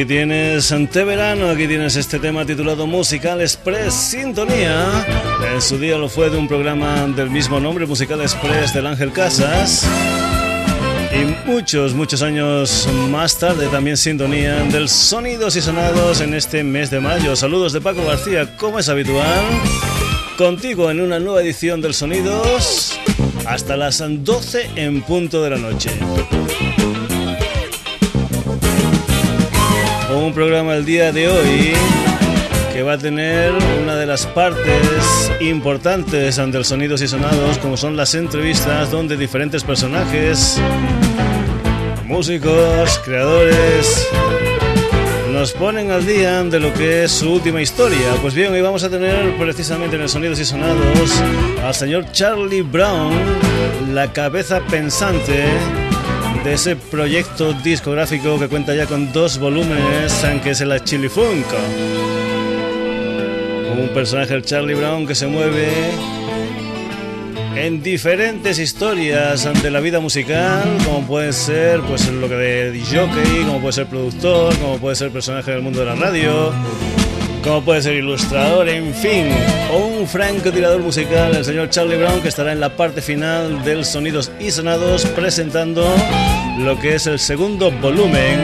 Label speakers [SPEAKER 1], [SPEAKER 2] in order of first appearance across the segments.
[SPEAKER 1] aquí tienes ante verano, aquí tienes este tema titulado Musical Express Sintonía. En su día lo fue de un programa del mismo nombre, Musical Express del Ángel Casas. Y muchos, muchos años más tarde también sintonía del Sonidos y Sonados en este mes de mayo. Saludos de Paco García, como es habitual. Contigo en una nueva edición del Sonidos hasta las 12 en punto de la noche. Un programa el día de hoy que va a tener una de las partes importantes ante el Sonidos y Sonados, como son las entrevistas donde diferentes personajes, músicos, creadores, nos ponen al día de lo que es su última historia. Pues bien, hoy vamos a tener precisamente en el Sonidos y Sonados al señor Charlie Brown, la cabeza pensante de ese proyecto discográfico que cuenta ya con dos volúmenes, que es el Chili Funk. Un personaje, el Charlie Brown, que se mueve en diferentes historias ante la vida musical, como puede ser pues lo que de jockey, como puede ser productor, como puede ser personaje del mundo de la radio, como puede ser ilustrador, en fin, o un francotirador musical, el señor Charlie Brown, que estará en la parte final del Sonidos y Sonados presentando lo que es el segundo volumen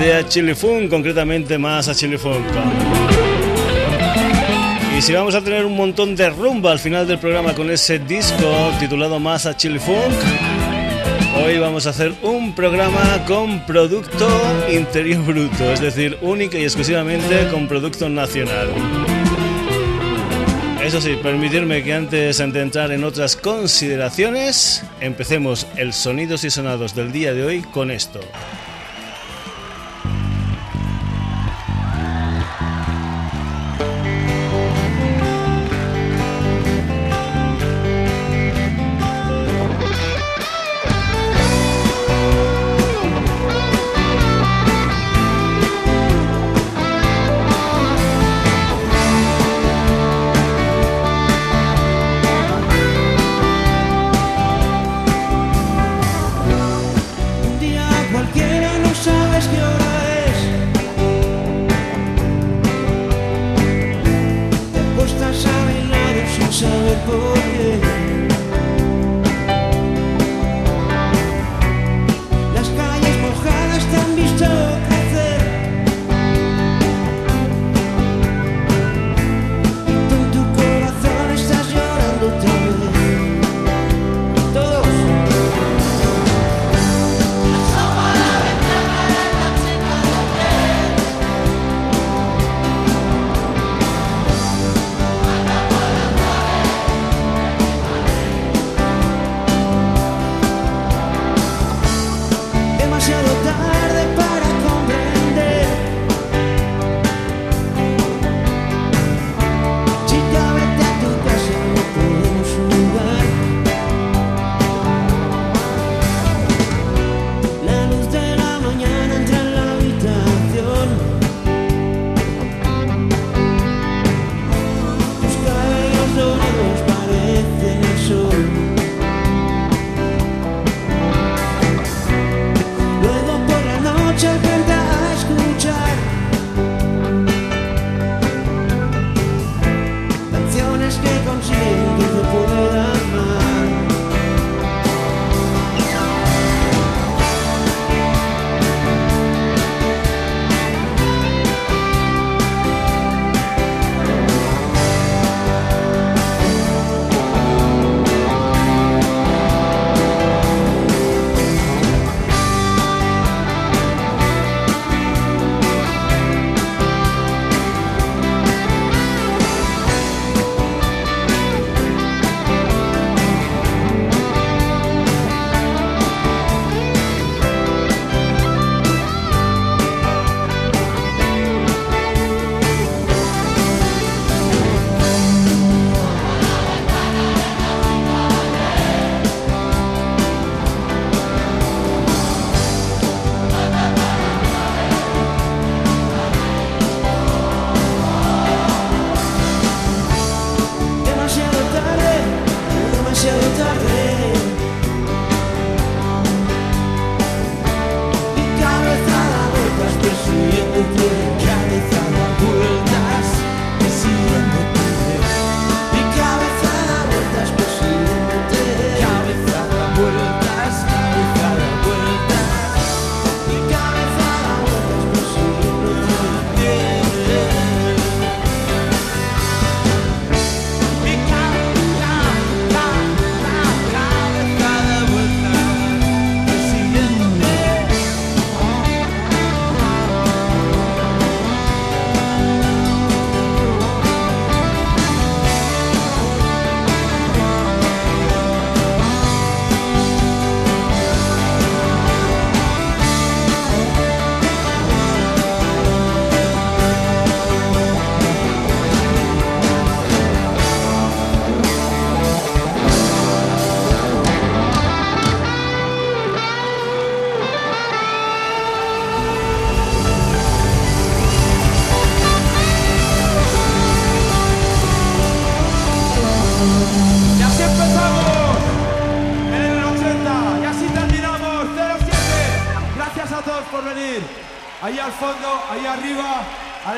[SPEAKER 1] de Achilifun, concretamente más Achilifun. Y si vamos a tener un montón de rumba al final del programa con ese disco titulado Más Achilifunk, Hoy vamos a hacer un programa con producto interior bruto, es decir, única y exclusivamente con producto nacional. Eso sí, permitirme que antes de entrar en otras consideraciones, empecemos el sonidos y sonados del día de hoy con esto.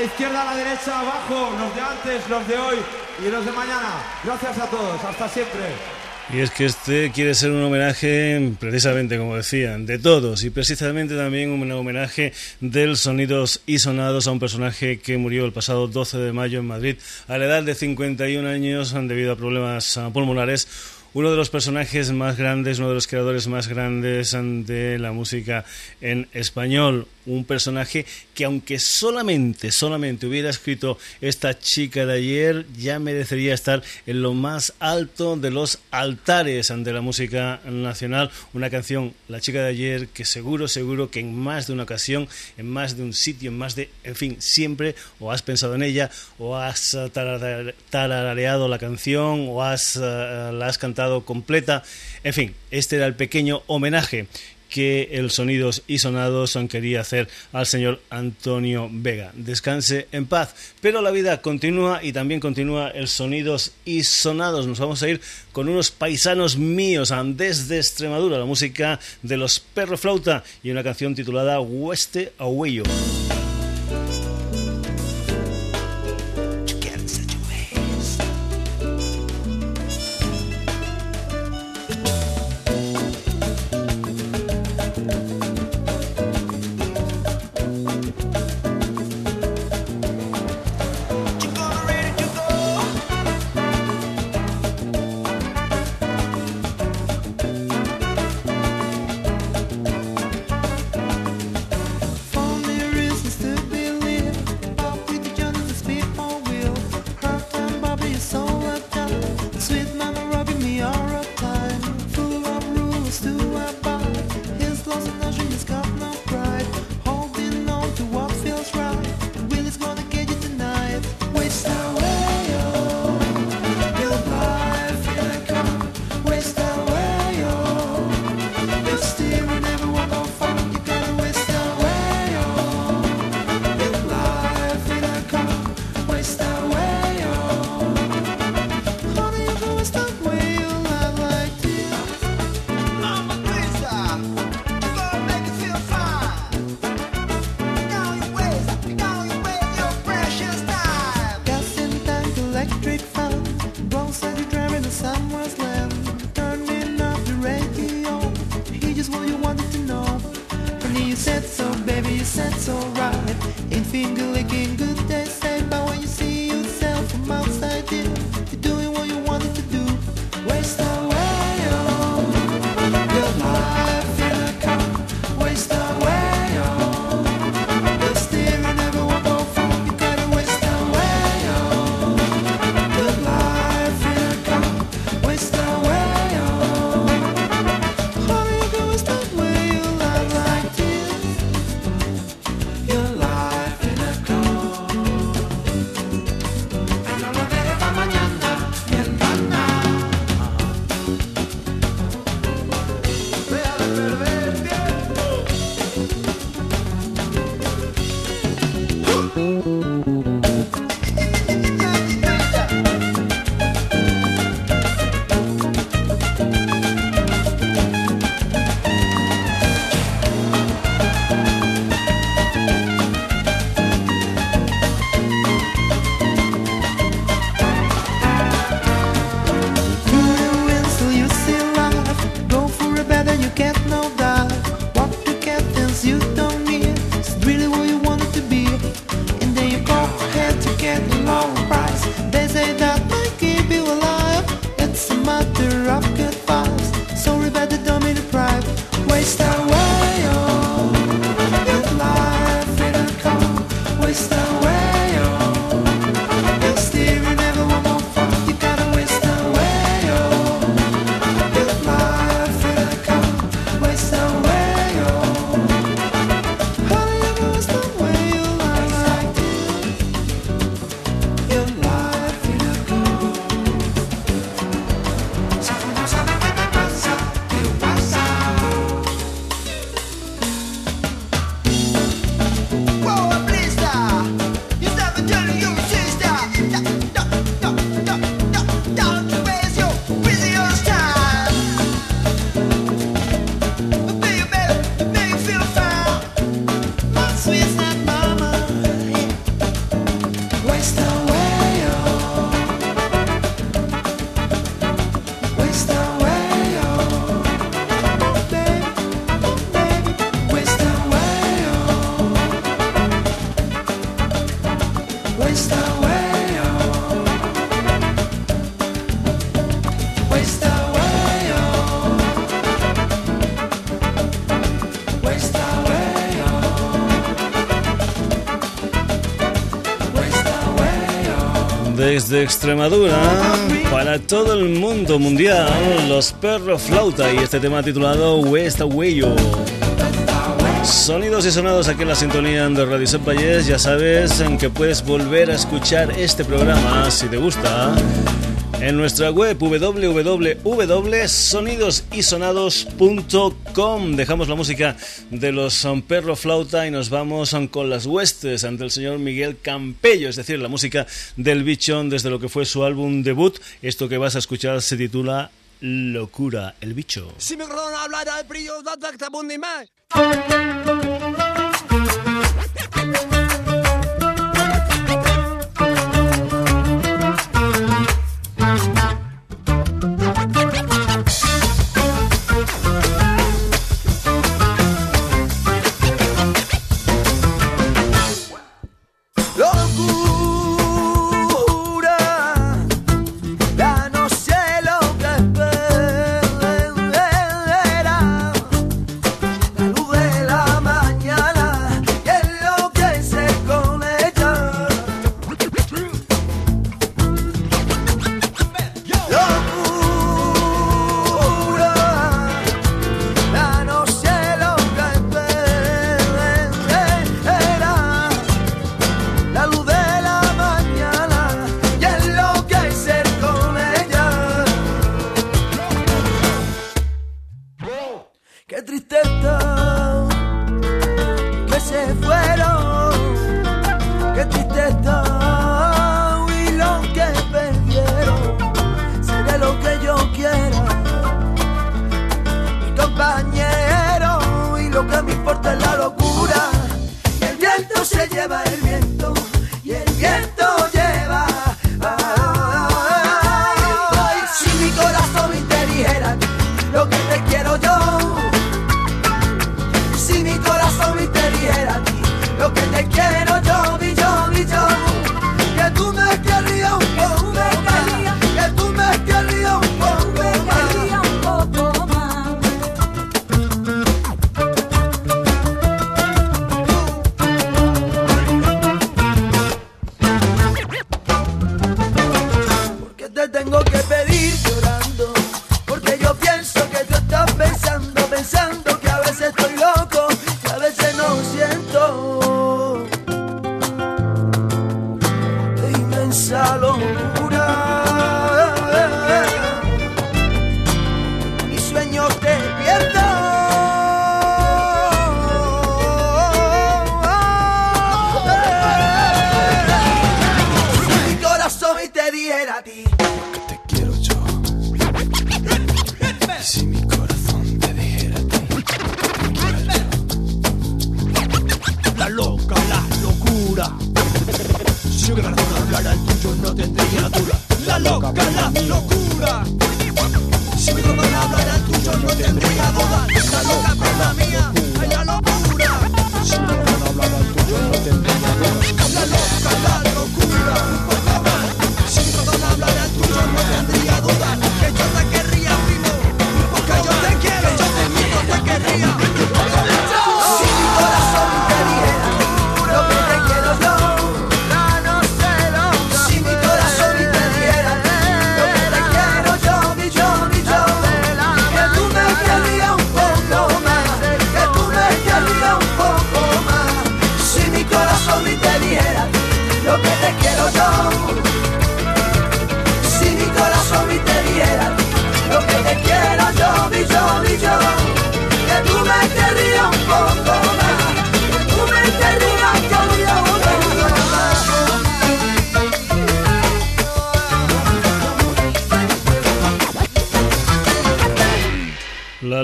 [SPEAKER 2] Izquierda, a la derecha, abajo, los de antes, los de hoy y los de mañana. Gracias a todos, hasta siempre.
[SPEAKER 3] Y es que este quiere ser un homenaje, precisamente como decían, de todos y precisamente también un homenaje del Sonidos y Sonados a un personaje que murió el pasado 12 de mayo en Madrid a la edad de 51 años debido a problemas pulmonares uno de los personajes más grandes, uno de los creadores más grandes de la música en español. Un personaje que aunque solamente, solamente hubiera escrito esta chica de ayer, ya merecería estar en lo más alto de los altares de la música nacional. Una canción, La chica de ayer, que seguro, seguro que en más de una ocasión, en más de un sitio, en más de, en fin, siempre o has pensado en ella, o has tarareado la canción, o has, eh, la has cantado completa. En fin, este era el pequeño homenaje que el Sonidos y Sonados quería hacer al señor Antonio Vega. Descanse en paz. Pero la vida continúa y también continúa el Sonidos y Sonados. Nos vamos a ir con unos paisanos míos desde Extremadura, la música de los Perro Flauta y una canción titulada Hueste Huello.
[SPEAKER 4] Desde Extremadura, para todo el mundo mundial, los perros flauta y este tema titulado West Awayo. Sonidos y sonados aquí en la sintonía de Radio Set ya sabes en que puedes volver a escuchar este programa si te gusta en nuestra web www.sonidosysonados.com. Dejamos la música de los Perro Flauta y nos vamos con las huestes ante el señor Miguel Campello, es decir, la música del bichón desde lo que fue su álbum debut. Esto que vas a escuchar se titula Locura, el bicho. Si me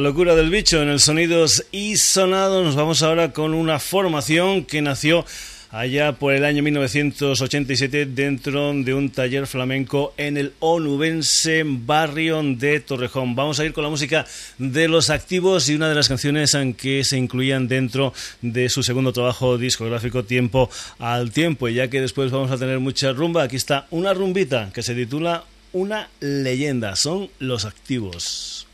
[SPEAKER 4] locura del bicho en el Sonidos y Sonados. Nos vamos ahora con una formación que nació allá por el año 1987 dentro de un taller flamenco en el onubense barrio de Torrejón. Vamos a ir con la música de Los Activos y una de las canciones que se incluían dentro de su segundo trabajo discográfico Tiempo al Tiempo. Y ya que después vamos a tener mucha rumba, aquí está una rumbita que se titula Una leyenda. Son Los Activos.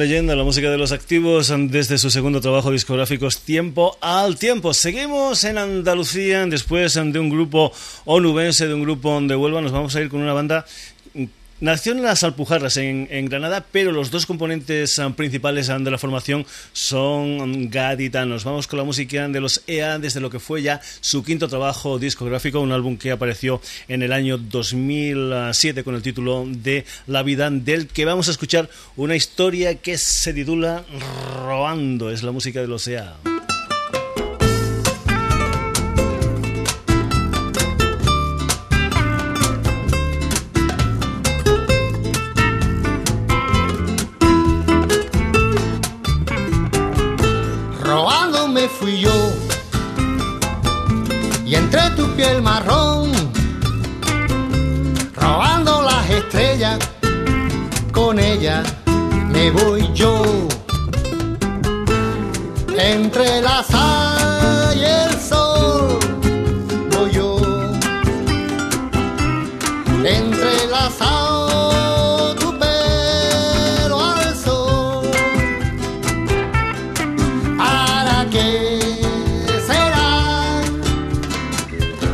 [SPEAKER 1] Leyenda, la música de los activos desde su segundo trabajo discográfico Tiempo al Tiempo. Seguimos en Andalucía después de un grupo onubense, de un grupo de Huelva. Nos vamos a ir con una banda Nació en las Alpujarras, en, Granada, pero los dos componentes ah, principales ah, de la formación son gaditanos. Vamos con la música de los EA desde lo que fue ya su quinto trabajo discográfico, un álbum que apareció en el año 2007 con el título de La vida, del que vamos a escuchar una historia que se titula Robando. Es la música de los EA.
[SPEAKER 5] Piel marrón, robando las estrellas, con ella me voy yo. Entre la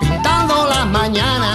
[SPEAKER 5] pintando las mañanas.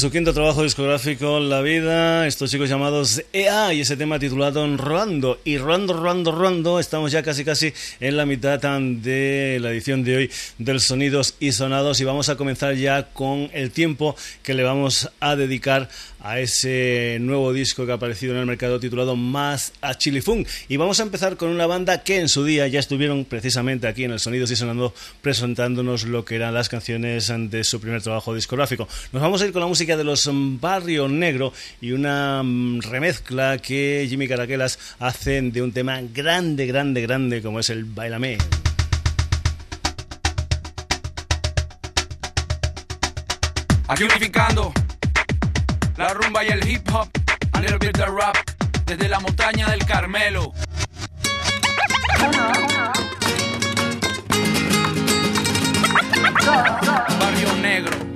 [SPEAKER 1] Su quinto trabajo discográfico, La Vida, estos chicos llamados EA y ese tema titulado Rondo. Y Rondo, Rondo, Rondo, estamos ya casi casi en la mitad de la edición de hoy del Sonidos y Sonados y vamos a comenzar ya con el tiempo que le vamos a dedicar a ese nuevo disco que ha aparecido en el mercado titulado Más a Chilifunk. Y vamos a empezar con una banda que en su día ya estuvieron precisamente aquí en el Sonidos y Sonando presentándonos lo que eran las canciones de su primer trabajo discográfico. Nos vamos a ir con la música de los Barrio Negro y una mm, remezcla que Jimmy Caraquelas hace de un tema grande, grande, grande como es el Bailame.
[SPEAKER 6] Aquí unificando la rumba y el hip hop, a little bit the rap, desde la montaña del Carmelo. Barrio Negro.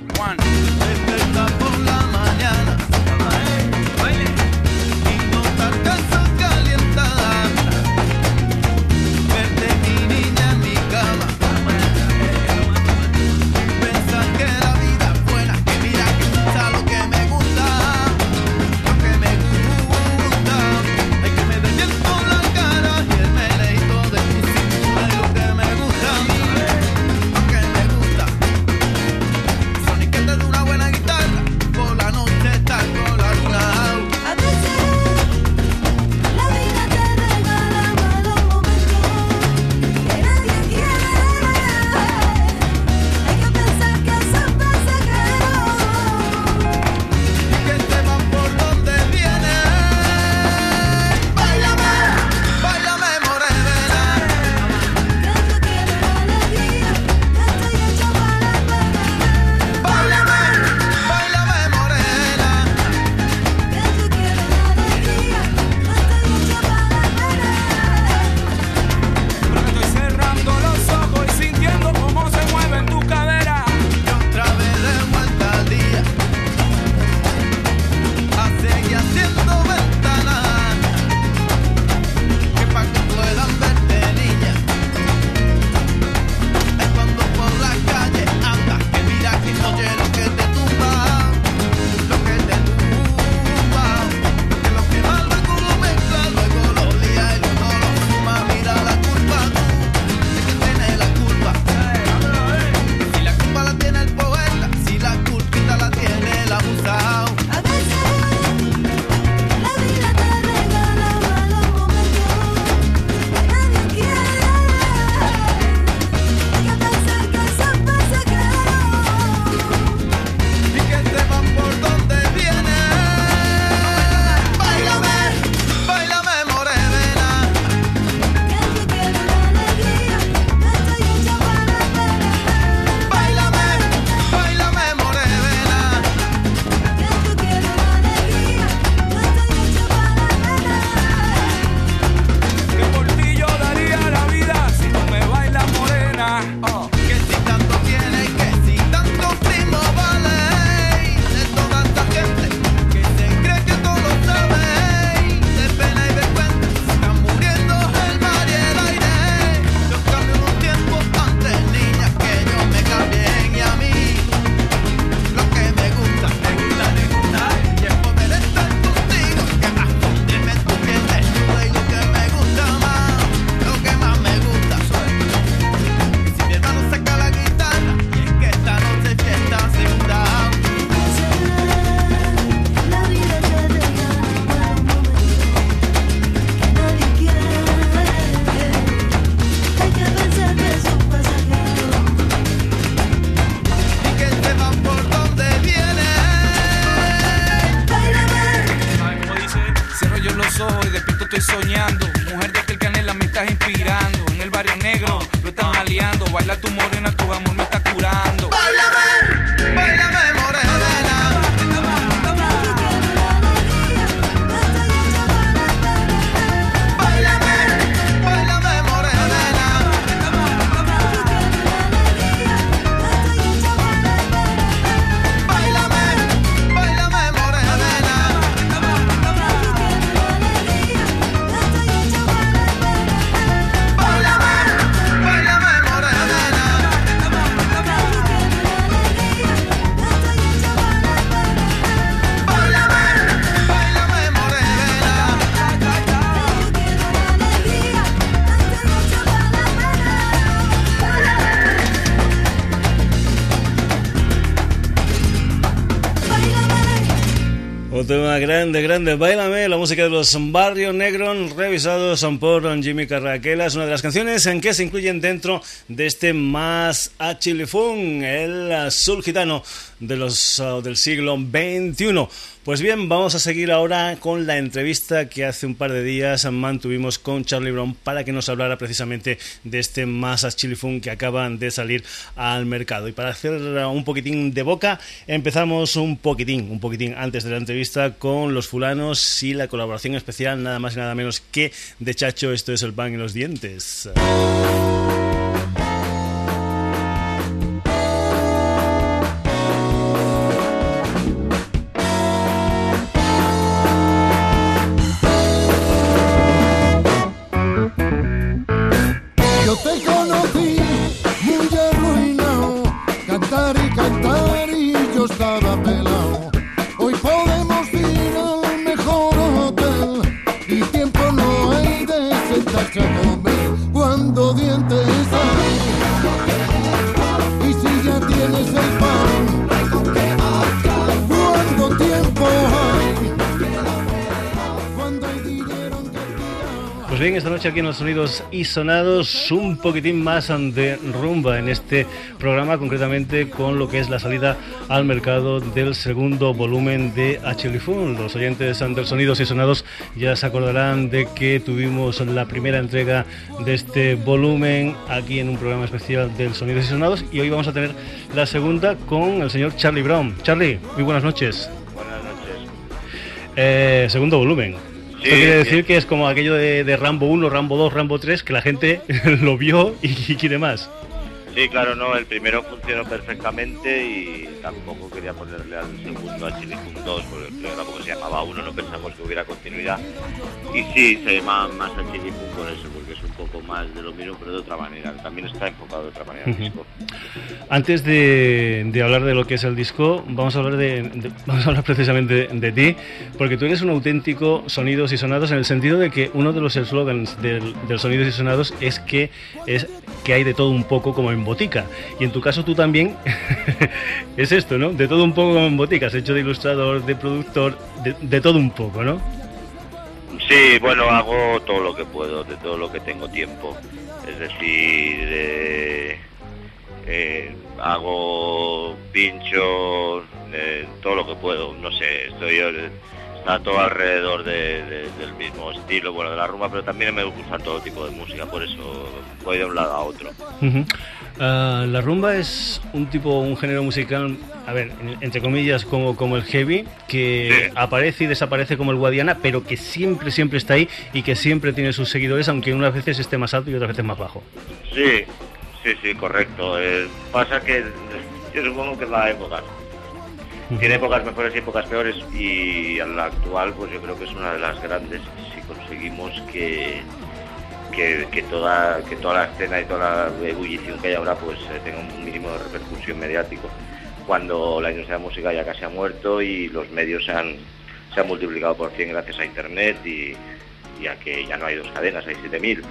[SPEAKER 1] Un tema grande, grande. Bailame, la música de los Barrio Negro, revisados por Jimmy Carraquela. Es una de las canciones en que se incluyen dentro de este más achilifún, el azul gitano de los, uh, del siglo XXI. Pues bien, vamos a seguir ahora con la entrevista que hace un par de días mantuvimos con Charlie Brown para que nos hablara precisamente de este Masas Chili Fun que acaban de salir al mercado. Y para hacer un poquitín de boca, empezamos un poquitín, un poquitín antes de la entrevista con los fulanos y la colaboración especial, nada más y nada menos que de Chacho. Esto es el pan en los dientes. Bien, esta noche aquí en los sonidos y sonados, un poquitín más de rumba en este programa, concretamente con lo que es la salida al mercado del segundo volumen de Fun. Los oyentes del sonidos y sonados ya se acordarán de que tuvimos la primera entrega de este volumen aquí en un programa especial del sonidos y sonados y hoy vamos a tener la segunda con el señor Charlie Brown. Charlie, muy buenas noches.
[SPEAKER 7] Buenas noches.
[SPEAKER 1] Eh, segundo volumen.
[SPEAKER 7] Sí,
[SPEAKER 1] Esto quiere decir que es como aquello de, de Rambo 1, Rambo 2, Rambo 3, que la gente lo vio y, y quiere más.
[SPEAKER 7] Sí, claro, no, el primero funcionó perfectamente y tampoco quería ponerle al segundo a Chile 2 porque el programa como se llamaba uno no pensamos que hubiera continuidad. Y sí, se llama más a Chile porque es un poco más de lo mismo pero de otra manera. También está enfocado de otra manera el disco.
[SPEAKER 1] Antes de, de hablar de lo que es el disco, vamos a hablar de, de- vamos a hablar precisamente de, ti, porque tú eres un auténtico sonidos y sonados en el sentido de que uno de los eslogans del, del sonidos y sonados es que es que hay de todo un poco como en botica. Y en tu caso tú también es esto, ¿no? De todo un poco como en botica. Has hecho de ilustrador, de productor, de todo un poco, ¿no?
[SPEAKER 7] Sí, bueno, hago todo lo que puedo, de todo lo que tengo tiempo. Es decir, eh, eh, hago pinchos, eh, todo lo que puedo. No sé, estoy está todo alrededor de- de- del mismo estilo, bueno, de la rumba, pero también me gusta todo tipo de música, por eso voy de un lado a otro.
[SPEAKER 1] Ah, la rumba es un tipo, un género musical, a ver, en- entre comillas, como, como el heavy, que aparece y desaparece como el Guadiana, pero que siempre, siempre está ahí y que siempre tiene sus seguidores, aunque unas veces esté más alto y otras veces más bajo.
[SPEAKER 7] Sí, sí, sí, correcto. Eh, pasa que yo supongo que la época. Tiene épocas mejores y épocas peores y a la actual pues yo creo que es una de las grandes si conseguimos que que, que toda que toda la escena y toda la ebullición que hay ahora pues eh, tenga un mínimo de repercusión mediático. Cuando la industria de la música ya casi ha muerto y los medios se han, se han multiplicado por 100 gracias a internet y, y a que ya no hay dos cadenas, hay 7000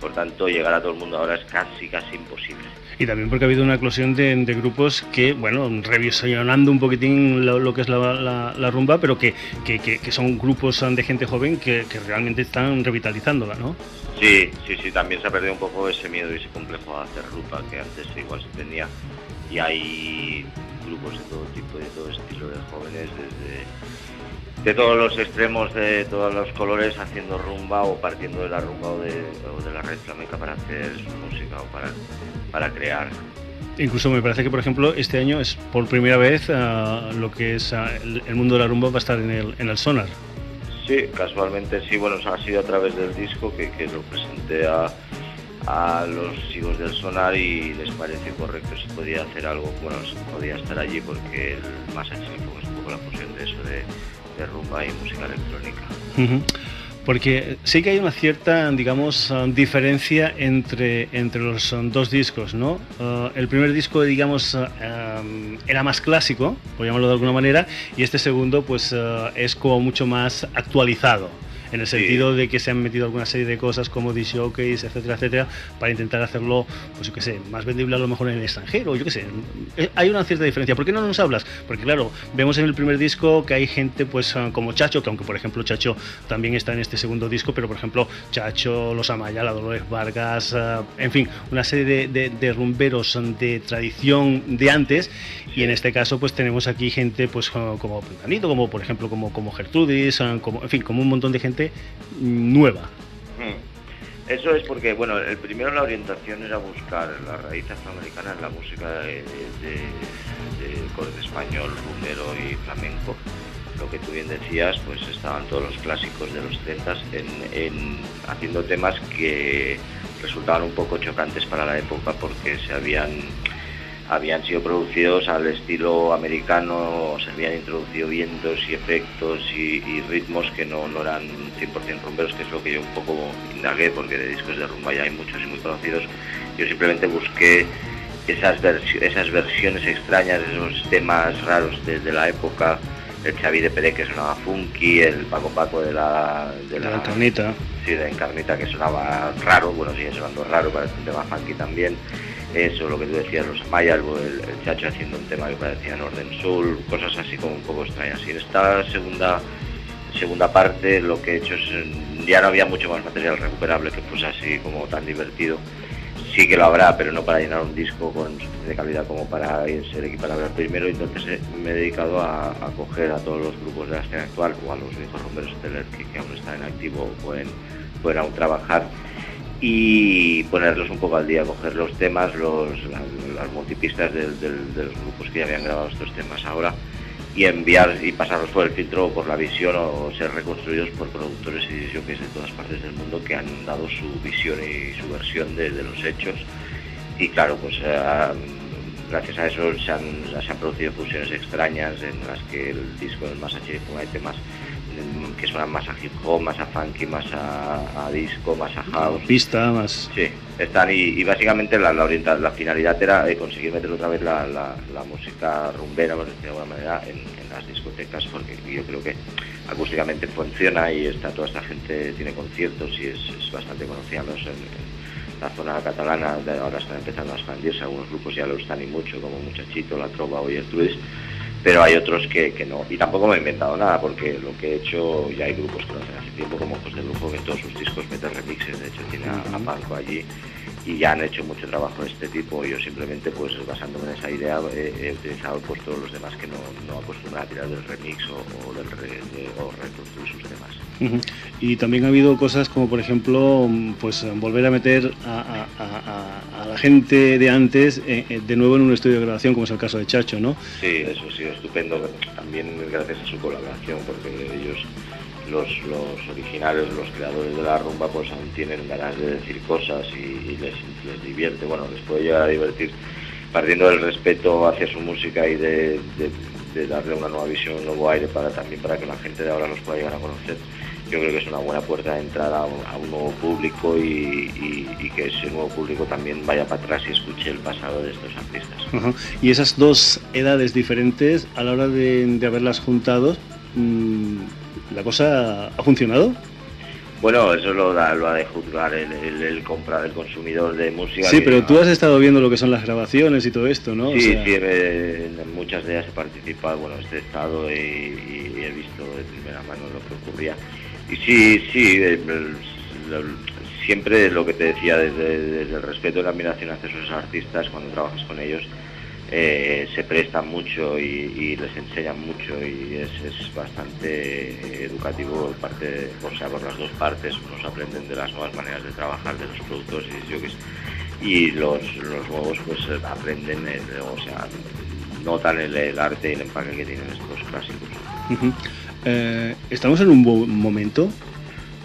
[SPEAKER 7] por tanto llegar a todo el mundo ahora es casi casi imposible
[SPEAKER 1] Y también porque ha habido una eclosión de, grupos que, bueno, revisionando un poquitín lo, que es la, rumba, pero que, que- que- son grupos de gente joven que, realmente están revitalizándola, ¿no?
[SPEAKER 7] Sí, sí, sí, también se ha perdido un poco ese miedo y ese complejo a hacer rupa que antes igual se tenía. Y hay grupos de todo tipo y de todo estilo de jóvenes, desde de todos los extremos, de todos los colores, haciendo rumba o partiendo de la rumba o de, o de la red flamenca para hacer música o para, para crear.
[SPEAKER 1] Incluso me parece que, por ejemplo, este año es por primera vez ah, lo que es ah, el, el mundo de la rumba va a estar en el, en el sonar.
[SPEAKER 7] Sí, casualmente sí, bueno, ha sido a través del disco que, que lo presenté a, a los hijos del sonar y les pareció correcto si podía hacer algo, bueno, si podía estar allí porque el más Chilifón es un poco la fusión de eso de, rumba y música electrónica.
[SPEAKER 1] Porque sí que hay una cierta, digamos, ah, diferencia entre, entre los ah, dos discos, ¿no? Ah, el primer disco, digamos, am, era más clásico, por llamarlo de alguna manera, y este segundo, pues, es como mucho más actualizado. En el sentido de que se han metido alguna serie de cosas como disc showcase, etcétera, etcétera, para intentar hacerlo, pues yo qué sé, más vendible a lo mejor en el extranjero, yo qué sé. Eh, Hay una cierta diferencia. ¿Por qué no nos hablas? Porque claro, vemos en el primer disco que hay gente pues ah, como Chacho, que aunque por ejemplo Chacho también está en este segundo disco, pero por ejemplo Chacho, Los Amaya, la Dolores Vargas, ah, en fin, una serie de, de- de rumberos de tradición de antes y en este caso pues tenemos aquí gente pues como, Platanito, como por ejemplo como, como Gertrudis, como, en fin, como un montón de gente nueva.
[SPEAKER 7] Mm. Eso es porque, bueno, el primero la orientación era buscar la raíz afroamericana en la música de, corte español, rumbero y flamenco. Lo que tú bien decías, pues estaban todos los clásicos de los 70 en, en- haciendo temas que resultaban un poco chocantes para la época porque se habían habían sido producidos al estilo americano, se habían introducido vientos y efectos y, y ritmos que no, no eran 100% rumberos, que es lo que yo un poco indagué, porque de discos de rumba ya hay muchos y muy conocidos. Yo simplemente busqué esas, versi- esas versiones extrañas, esos temas raros de, de la época, el Xavi de Pérez que sonaba funky, el Paco Paco de la... De
[SPEAKER 1] La Encarnita.
[SPEAKER 7] Sí, de Encarnita que sonaba raro, bueno, sigue sonando raro, parece un tema funky también. Eso, lo que tú decías, los Amaya, el, Chacho haciendo un tema que parecía Norden Soul, cosas así como un poco extrañas. Y en esta segunda segunda parte lo que he hecho es, eh, ya no había mucho más material recuperable que fuese así como tan divertido. Sí que lo habrá, pero no para llenar un disco con suficiente calidad como para ser equiparable al primero. Entonces eh, me he dedicado a, a coger a todos los grupos de la escena actual o a los viejos rumberos Teller que, que aún están en activo o pueden, pueden aún trabajar y ponerlos un poco al día, coger los temas, los, las, multipistas del- del- de los grupos que ya habían grabado estos temas ahora y enviar y pasarlos por el filtro o por la visión o ser reconstruidos por productores y jockeys de todas partes del mundo que han dado su visión y su versión de, los hechos. Y claro pues eh, gracias a eso se han, han producido fusiones extrañas en las que el disco más HD hay temas que suenan más a hip hop, más a funky, más a, a disco, más a house.
[SPEAKER 1] Pista, más...
[SPEAKER 7] Sí, están y, y básicamente la, la, orienta- la finalidad era eh, conseguir meter otra vez la, la- la música rumbera, por decirlo de alguna manera, en, en las discotecas, porque yo creo que acústicamente funciona y está toda esta gente tiene conciertos y es, es bastante conocida menos en, en la zona catalana, de ahora están empezando a expandirse, algunos grupos ya lo están y mucho, como Muchachito, La Trova o Gertrudis, pero hay otros que, que no. Y tampoco me he inventado nada, porque lo que he hecho, ya hay grupos que lo hacen hace tiempo, como Ojos de Lujo, que en todos sus discos meten remixes, de hecho tiene a, a Panko allí, y ya han hecho mucho trabajo de este tipo. Yo simplemente, pues basándome en esa idea, he, he utilizado pues todos los demás que no, no acostumbran a tirar del remix o, o del re, de- o reconstruir sus temas.
[SPEAKER 1] Y también ha habido cosas como, por ejemplo, mm, pues eh, volver a meter a, la gente de antes eh, eh, de nuevo en un estudio de grabación, como es el caso de Chacho, ¿no?
[SPEAKER 7] Sí, eso ha sido estupendo, también gracias a su colaboración, porque ellos, los, los originales, los creadores de la rumba, pues aún tienen ganas de decir cosas y, les, divierte, bueno, les puede llegar a divertir, partiendo del respeto hacia su música y de- de darle una nueva visión, un nuevo aire para también para que la gente de ahora los pueda llegar a conocer. Yo creo que es una buena puerta de entrada a un, a un nuevo público y, y- y que ese nuevo público también vaya para atrás y escuche el pasado de estos artistas.
[SPEAKER 1] Y esas dos edades diferentes, a la hora de, de haberlas juntado, mm, ¿la cosa ha funcionado?
[SPEAKER 7] Bueno, eso lo, da- lo ha de juzgar el, el, el compra- el consumidor de música.
[SPEAKER 1] Sí, pero tú has estado viendo lo que son las grabaciones y todo esto, ¿no? O
[SPEAKER 7] Sí,
[SPEAKER 1] sea,
[SPEAKER 7] sí, eh, en muchas de ellas he participado, bueno, este estado y, y- y he visto de primera mano lo que ocurría. Sí, sí, siempre lo que te decía, desde, el respeto y la admiración hacia esos artistas, cuando trabajas con ellos, eh, se prestan mucho y, les enseñan mucho y es, bastante educativo por parte, o sea, por las dos partes, unos aprenden de las nuevas maneras de trabajar de los productores y jockeys y los, los nuevos pues aprenden, o sea, notan el, arte y el empaque que tienen estos clásicos.
[SPEAKER 1] Eh, ¿Estamos en un buen momento?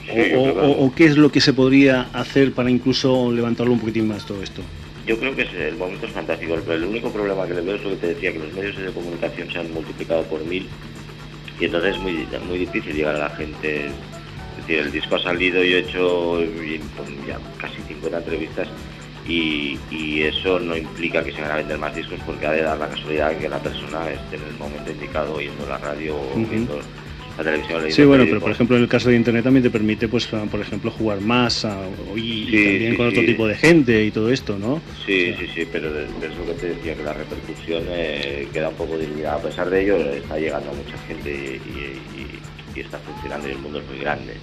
[SPEAKER 7] Sí,
[SPEAKER 1] O- qué es lo que se podría hacer para incluso levantarlo un poquitín más todo esto?
[SPEAKER 7] Yo creo que es- el momento es fantástico. El, el único problema que le veo es lo que te decía, que los medios de comunicación se han multiplicado por mil y entonces es muy, muy difícil llegar a la gente. Es decir, el disco ha salido, yo he hecho y, pues, ya casi 50 entrevistas y, y eso no implica que se van a vender más discos porque ha de dar la casualidad que la persona esté en el momento indicado oyendo la radio o viendo la televisión
[SPEAKER 1] Sí, bueno, pero por ejemplo en el caso de Internet también te permite, pues, ah, por ejemplo, jugar más ah, y,
[SPEAKER 7] Sí,
[SPEAKER 1] también
[SPEAKER 7] sí,
[SPEAKER 1] con otro
[SPEAKER 7] sí.
[SPEAKER 1] tipo de gente y todo esto, ¿no?
[SPEAKER 7] Sí,
[SPEAKER 1] O sea,
[SPEAKER 7] sí, sí, pero de- de es lo que te decía, que la repercusión eh, queda un poco dividida. A pesar de ello, está llegando a mucha gente y, y- y- y está funcionando y el mundo es muy grande.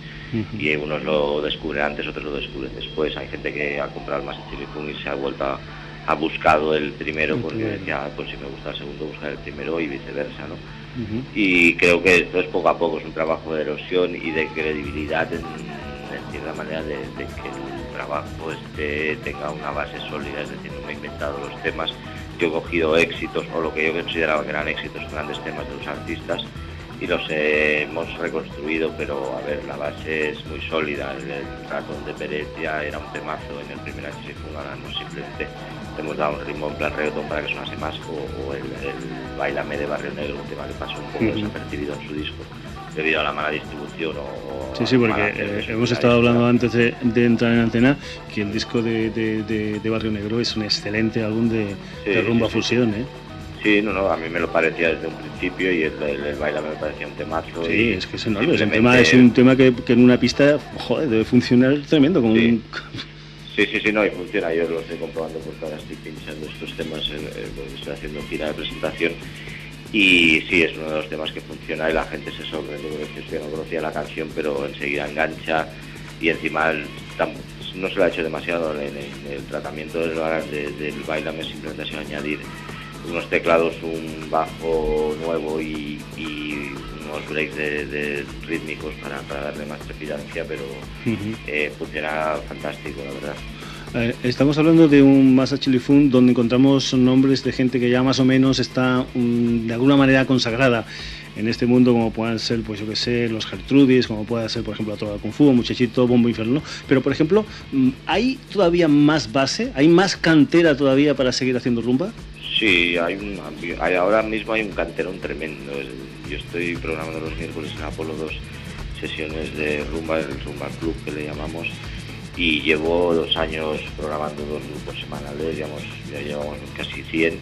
[SPEAKER 7] Y unos lo descubren antes, otros lo descubren después. Hay gente que ha comprado el Master Chili Fun y se ha vuelto a, ha buscado el primero
[SPEAKER 1] El
[SPEAKER 7] porque
[SPEAKER 1] primero.
[SPEAKER 7] decía, pues si me gusta el segundo, buscar el primero y viceversa, ¿no? Y creo que esto es poco a poco, es un trabajo de erosión y de credibilidad en, en cierta manera de, de que el trabajo este tenga una base sólida, es decir, no me he inventado los temas, yo he cogido éxitos o lo que yo consideraba que eran éxitos, grandes temas de los artistas y los hemos reconstruido, pero a ver, la base es muy sólida, el, ratón de Pérez ya era un temazo en el primer H ahora no simplemente le hemos dado un ritmo en plan reggaetón para que sonase más o, o el, el Bailame de Barrio Negro, un tema que pasó un poco desapercibido en su disco debido a la mala distribución o,
[SPEAKER 1] Sí, sí, porque eh, hemos estado hablando antes de, de entrar en antena que el disco de, de- Barrio Negro es un excelente álbum de,
[SPEAKER 7] Sí,
[SPEAKER 1] rumba
[SPEAKER 7] sí, sí.
[SPEAKER 1] fusión, ¿eh?
[SPEAKER 7] Sí, no, no, a mí me lo parecía desde un principio y el, el, el Bailame me parecía un temazo.
[SPEAKER 1] Sí,
[SPEAKER 7] y
[SPEAKER 1] es que es enorme. Es un tema, es un tema que, que en una pista, joder, debe funcionar tremendo. Como
[SPEAKER 7] Sí.
[SPEAKER 1] un-
[SPEAKER 7] Sí, sí, sí, no, y funciona. Yo lo estoy comprobando porque ahora estoy pinchando estos temas, eh, eh, estoy haciendo gira de presentación. Y sí, es uno de los temas que funciona y la gente se sorprende porque es que no conocía la canción, pero enseguida engancha y encima no se lo ha hecho demasiado en, el tratamiento del, del bailame, simplemente ha sido añadir unos teclados, un bajo nuevo y unos breaks de, de rítmicos para, para darle más trepidancia, pero
[SPEAKER 1] Ujú.
[SPEAKER 7] eh, funciona fantástico, la verdad.
[SPEAKER 1] Eh, estamos hablando de un Masa Chili Fun donde encontramos nombres de gente que ya más o menos está mm, de alguna manera consagrada en este mundo, como puedan ser, pues yo que sé, los Gertrudis, como pueda ser, por ejemplo, Toda Kung Fu, Muchachito, Bombo Inferno. Pero, por ejemplo, mm, ¿hay todavía más base? ¿Hay más cantera todavía para seguir haciendo rumba?
[SPEAKER 7] Sí, hay un, hay, ahora mismo hay un canterón tremendo. Yo estoy programando los miércoles en Apolo dos sesiones de rumba, el Rumba Club que le llamamos, y llevo dos años programando dos grupos semanales, digamos, ya llevamos casi 100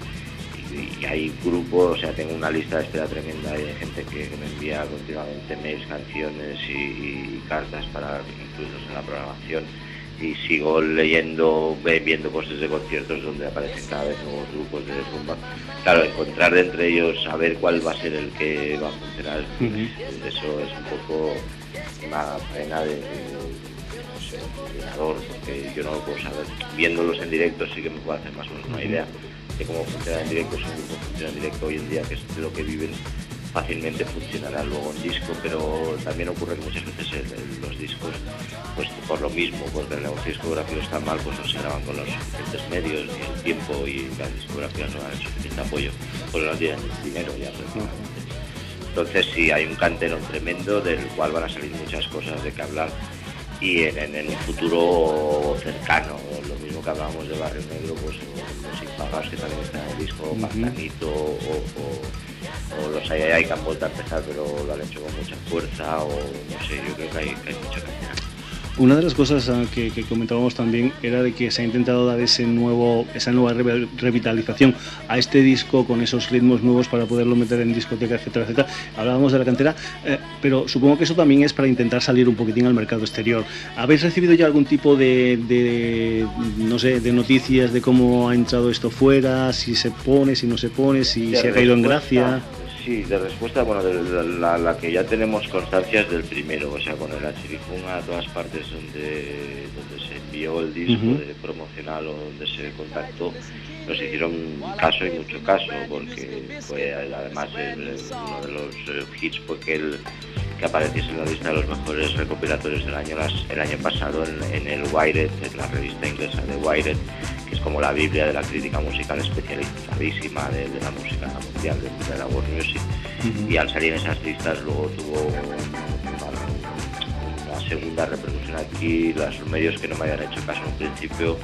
[SPEAKER 7] y, hay grupos, o sea, tengo una lista de espera tremenda y hay gente que, me envía continuamente mails, canciones y cartas para incluirlos en la programación y sigo leyendo, viendo cosas de conciertos donde aparecen cada vez nuevos grupos de rumba. Claro, encontrar de entre ellos, saber cuál va a ser el que va a funcionar, eso es un poco una pena de, de- no sé, de ganador, porque yo no lo puedo saber. Viéndolos en directo sí que me puedo hacer más o menos una idea de cómo funciona en directo, si un grupo funciona en directo hoy en día, que es de lo que viven fácilmente funcionará luego en disco, pero también ocurre que muchas veces los discos, pues por lo mismo, porque el negocio discográfico está mal, pues no se graban con los suficientes medios ni el tiempo y las discografías no dan el suficiente apoyo, porque no tienen dinero ya prácticamente. Entonces sí, hay un canterón tremendo del cual van a salir muchas cosas de que hablar y en, en- en un futuro cercano, lo mismo que hablábamos de Barrio Negro, pues los impagados que también están en el disco,
[SPEAKER 1] Ujú.
[SPEAKER 7] Pactanito o, o- o los hay, que han vuelto a empezar pero lo han hecho con mucha fuerza o no sé, yo creo que hay, que hay mucha cantidad.
[SPEAKER 1] Una de las cosas ah, que, que comentábamos también era de que se ha intentado dar ese nuevo, esa nueva re- revitalización a este disco con esos ritmos nuevos para poderlo meter en discoteca, etcétera, etcétera. Hablábamos de la cantera, eh, pero supongo que eso también es para intentar salir un poquitín al mercado exterior. ¿Habéis recibido ya algún tipo de, de, no sé, de noticias de cómo ha entrado esto fuera, si se pone, si no se pone, si se ha caído en gracia?
[SPEAKER 7] Sí, de respuesta, bueno, de la, la- la que ya tenemos constancia es del primero, o sea, con el Achirifun a todas partes donde, donde se envió el disco de promocional o donde se contactó, nos hicieron caso y mucho caso, porque fue además el- uno de los eh, hits fue que, el, que apareciese en la lista de los mejores recopilatorios del año las- el año pasado en, en el Wired, en la revista inglesa de Wired, que es como la Biblia de la crítica musical especializadísima de, de la música mundial, de, de la World Music. Y al salir en esas listas luego tuvo segunda repercusión aquí, los medios que no me habían hecho caso en un principio,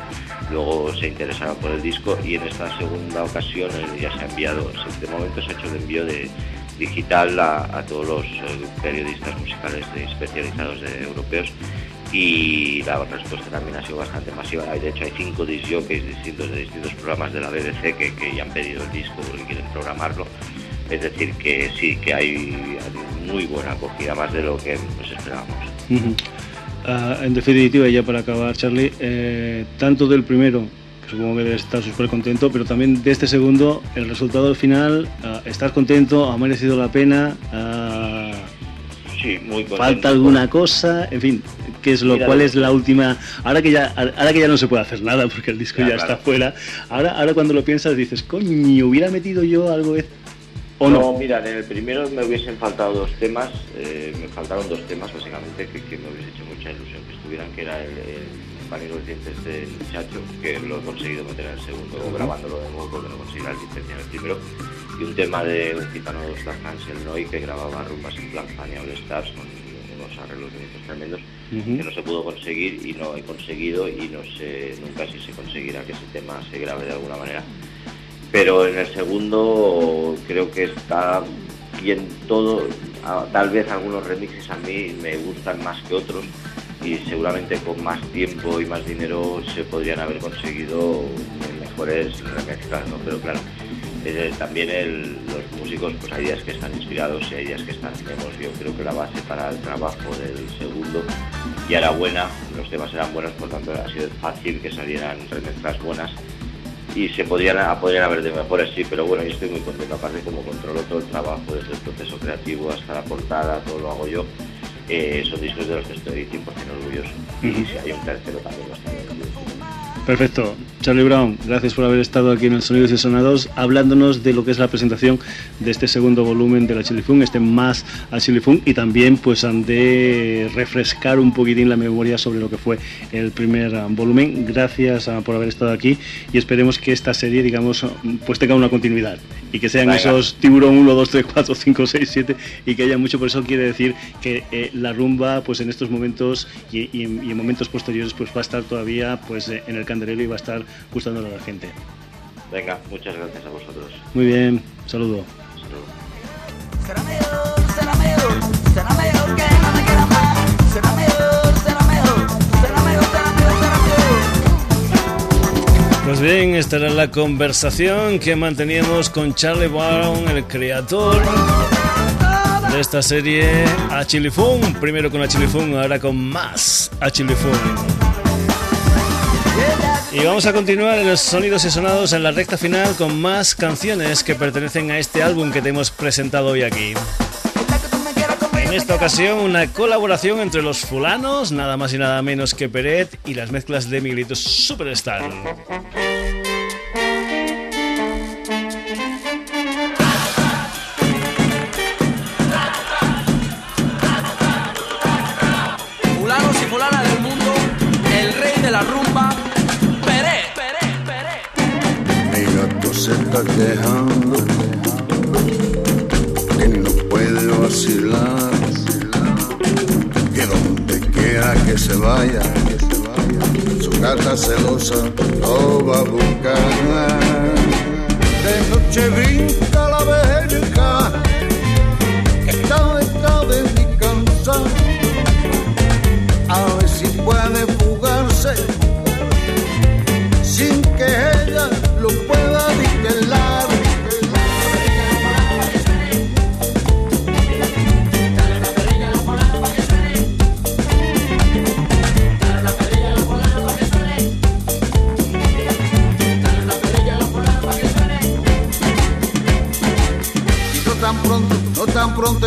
[SPEAKER 7] luego se interesaron por el disco y en esta segunda ocasión eh, ya se ha enviado, de momento se ha hecho el envío de digital a, todos los eh, periodistas musicales especializados de europeos y la respuesta también ha sido bastante masiva. De hecho, hay cinco disc jockeys distintos de distintos programas de la BBC que, que ya han pedido el disco porque quieren programarlo. Es decir, que sí, que hay muy buena acogida, más de lo que nos esperábamos.
[SPEAKER 1] Ah, en definitiva, y ya para acabar, Charlie, eh, tanto del primero, que supongo que debes estar súper contento, pero también de este segundo, el resultado final, ah, ¿estás contento? ¿Ha merecido la pena? Ah,
[SPEAKER 7] Sí, muy contento.
[SPEAKER 1] ¿Falta alguna cosa? En fin, ¿qué es lo,
[SPEAKER 7] Mira,
[SPEAKER 1] ¿cuál
[SPEAKER 7] lo-
[SPEAKER 1] es la última? Ahora que, ya, ahora que ya no se puede hacer nada porque el disco
[SPEAKER 7] Ya,
[SPEAKER 1] ya,
[SPEAKER 7] claro.
[SPEAKER 1] está fuera, ahora, ahora cuando lo piensas dices, coño, ¿hubiera metido yo algo? De- ¿O no?
[SPEAKER 7] mira, en el primero me hubiesen faltado dos temas, eh, me faltaron dos temas básicamente que, que me hubiese hecho mucha ilusión que estuvieran, que era el, el los dientes del Chacho, que lo he conseguido meter en el segundo, grabándolo de nuevo porque no conseguí la licencia en el primero, y un tema de un gitano de Oscar Hansel Noy que grababa rumbas en plan Fania All Stars con unos arreglos bonitos tremendos que no se pudo conseguir y no he conseguido y no sé nunca si se conseguirá que ese tema se grabe de alguna manera pero en el segundo creo que está bien todo. Tal vez algunos remixes a mí me gustan más que otros y seguramente con más tiempo y más dinero se podrían haber conseguido mejores remezclas, ¿no? Pero claro, eh, también los músicos, pues hay días que están inspirados y hay días que están menos. Yo creo que la base para el trabajo del segundo ya era buena, los temas eran buenos, por tanto ha sido fácil que salieran remezclas buenas y se podrían, ah, podrían haber de mejores, sí, pero bueno, yo estoy muy contento, aparte como controlo todo el trabajo, desde el proceso creativo hasta la portada, todo lo hago yo, eh, son discos de los que estoy 100% orgulloso. Y
[SPEAKER 1] Ujú.
[SPEAKER 7] si hay un tercero también lo estoy orgulloso.
[SPEAKER 1] Perfecto. Charlie Brown, gracias por haber estado aquí en el Sonidos y Sonados hablándonos de lo que es la presentación de este segundo volumen de la Chilifun, este más al Chilifun y también pues han de refrescar un poquitín la memoria sobre lo que fue el primer ah, volumen. Gracias ah, por haber estado aquí y esperemos que esta serie, digamos, pues tenga una continuidad y que sean
[SPEAKER 7] Venga.
[SPEAKER 1] esos tiburón 1, 2, 3, 4, 5, 6, 7 y que haya mucho. Por eso quiere decir que eh, la rumba, pues en estos momentos y, y en, y en momentos posteriores, pues va a estar todavía pues eh, en el candelero y va a estar gustándole a la gente.
[SPEAKER 7] Venga, muchas gracias a vosotros.
[SPEAKER 1] Muy bien, saludo.
[SPEAKER 7] Hasta luego.
[SPEAKER 4] Será mejor, será mejor, será mejor que no me quiera más. Será mejor, será mejor, será mejor, será mejor, será mejor.
[SPEAKER 1] Pues bien, esta era la conversación que manteníamos con Charlie Brown, el creador de esta serie A Chilifun. Primero con A Chilifun, ahora con más A Chilifun. Y vamos a continuar en los sonidos y sonados en la recta final con más canciones que pertenecen a este álbum que te hemos presentado hoy aquí. En esta ocasión una colaboración entre los fulanos, nada más y nada menos que Peret y las mezclas de Miguelito Superstar.
[SPEAKER 8] Quejando que no puede vacilar, que donde quiera que se vaya, su gata celosa lo va a buscar. De noche brinca la verga,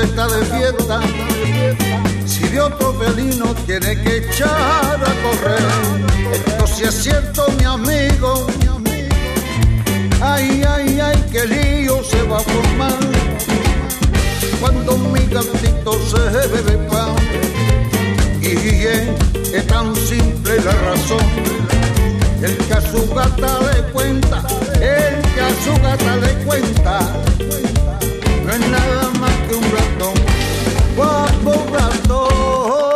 [SPEAKER 8] está de fiesta. Si de otro felino tiene que echar a correr, esto sí es cierto, mi amigo. Ay, ay, ay, qué lío se va a formar cuando mi gatito se bebe pan. Y es, es tan simple la razón. El que a su gata le cuenta, el que a su gata le cuenta, no es nada que un ratón, guapo ratón.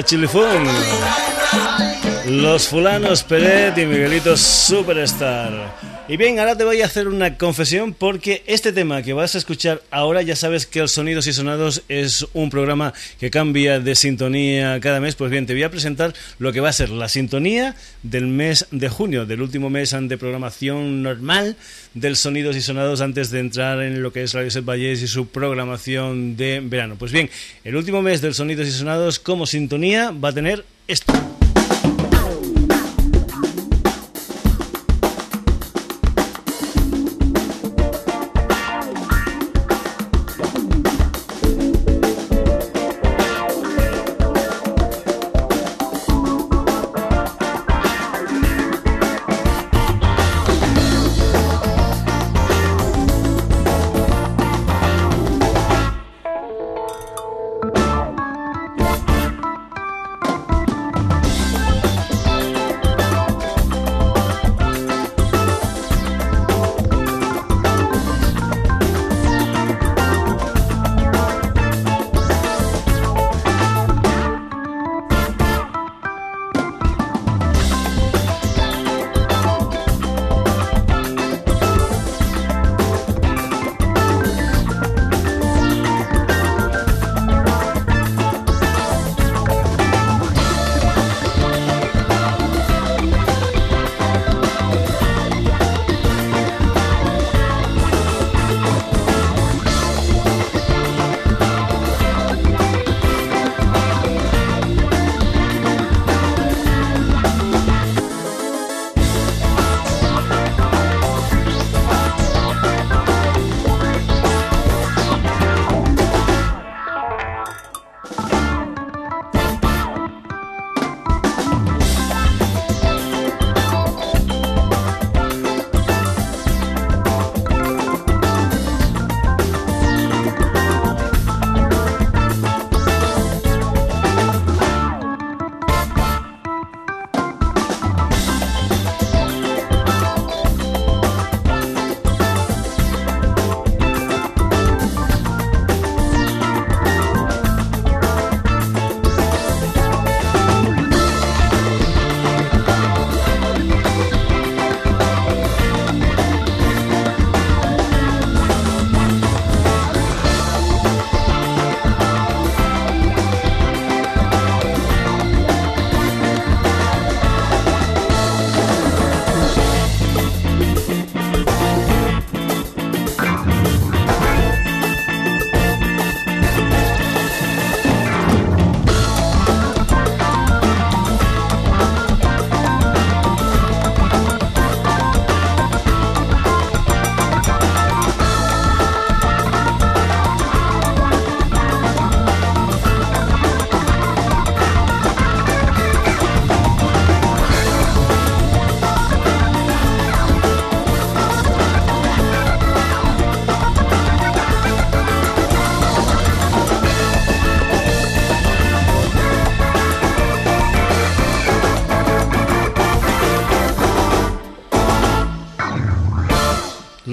[SPEAKER 1] A Chilifón. Los fulanos Peret y Miguelito Superstar. Y bien, ahora te voy a hacer una confesión porque este tema que vas a escuchar ahora ya sabes que el Sonidos y Sonados es un programa que cambia de sintonía cada mes. Pues bien, te voy a presentar lo que va a ser la sintonía del mes de junio, del último mes de programación normal del Sonidos y Sonados antes de entrar en lo que es Radio Set Valles y su programación de verano. Pues bien, el último mes del Sonidos y Sonados como sintonía va a tener esto.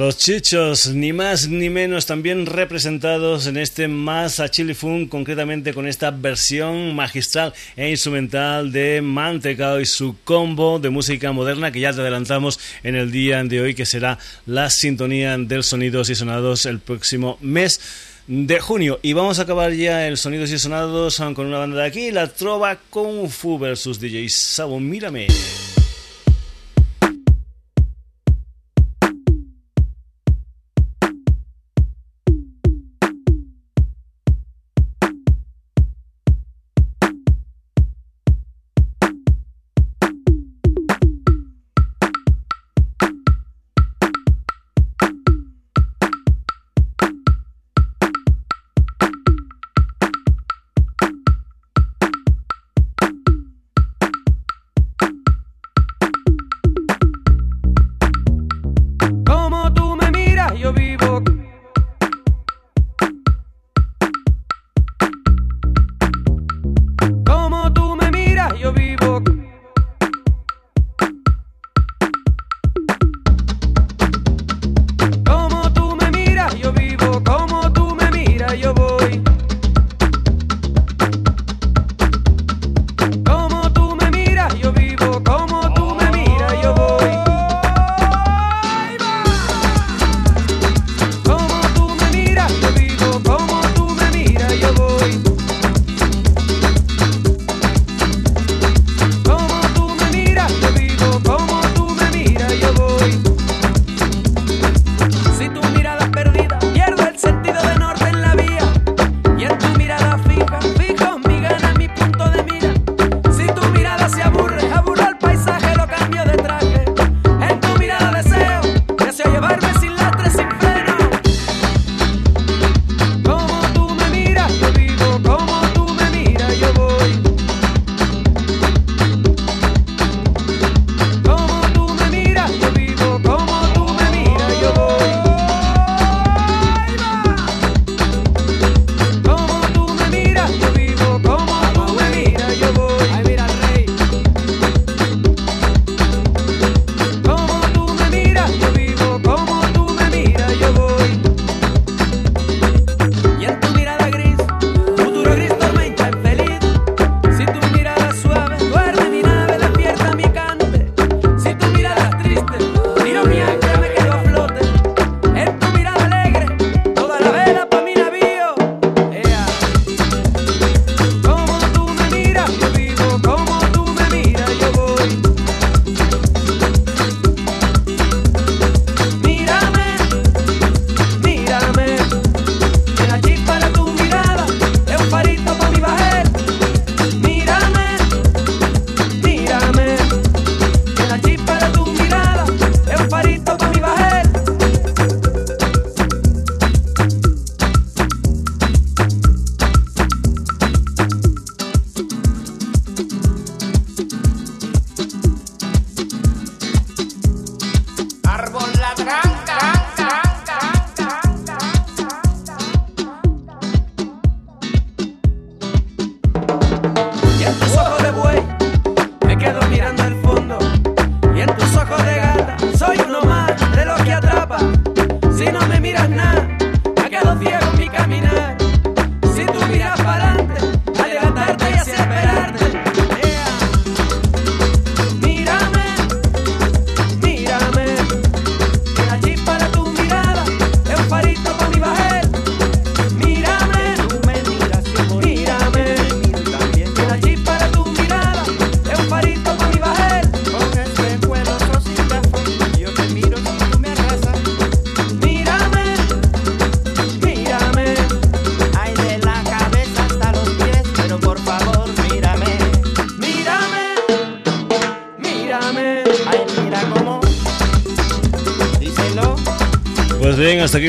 [SPEAKER 1] Los chichos, ni más ni menos, también representados en este Más a Chili Fun, concretamente con esta versión magistral e instrumental de Mantecao y su combo de música moderna que ya te adelantamos en el día de hoy, que será la sintonía del Sonidos y Sonados el próximo mes de junio. Y vamos a acabar ya el Sonidos y Sonados con una banda de aquí, la Trova Kung Fu versus DJ Sabo. Mírame.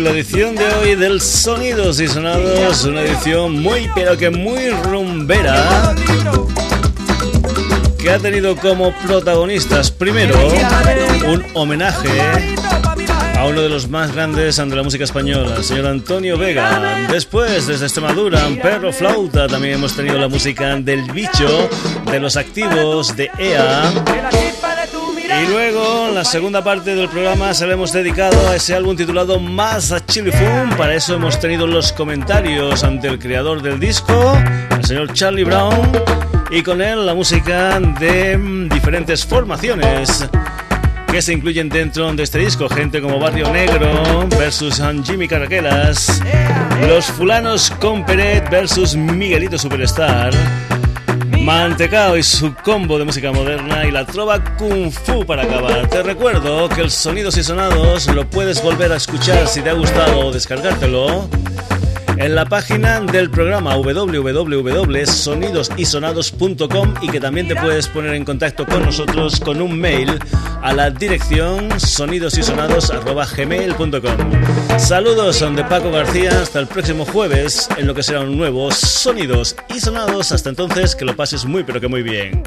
[SPEAKER 1] La edición de hoy del Sonidos y Sonados, una edición muy pero que muy rumbera que ha tenido como protagonistas primero un homenaje a uno de los más grandes de la música española, el señor Antonio Vega. Después, desde Extremadura, Perro Flauta, también hemos tenido la música del bicho, de los activos, de EA. Y luego, en la segunda parte del programa, se lo hemos dedicado a ese álbum titulado Más a Chili Fun. Para eso hemos tenido los comentarios ante el creador del disco, el señor Charlie Brown, y con él la música de diferentes formaciones que se incluyen dentro de este disco. Gente como Barrio Negro versus Jimmy Carraquelas, Los Fulanos con Peret versus Miguelito Superstar. Mantecao y su combo de música moderna y la trova kung fu para acabar. Te recuerdo que el Sonidos y Sonados lo puedes volver a escuchar si te ha gustado o descargártelo en la página del programa www.sonidosysonados.com y que también te puedes poner en contacto con nosotros con un mail a la dirección sonidosysonados.gmail.com Saludos de Paco García, hasta el próximo jueves en lo que será un nuevo Sonidos y Sonados. Hasta entonces, que lo pases muy pero que muy bien.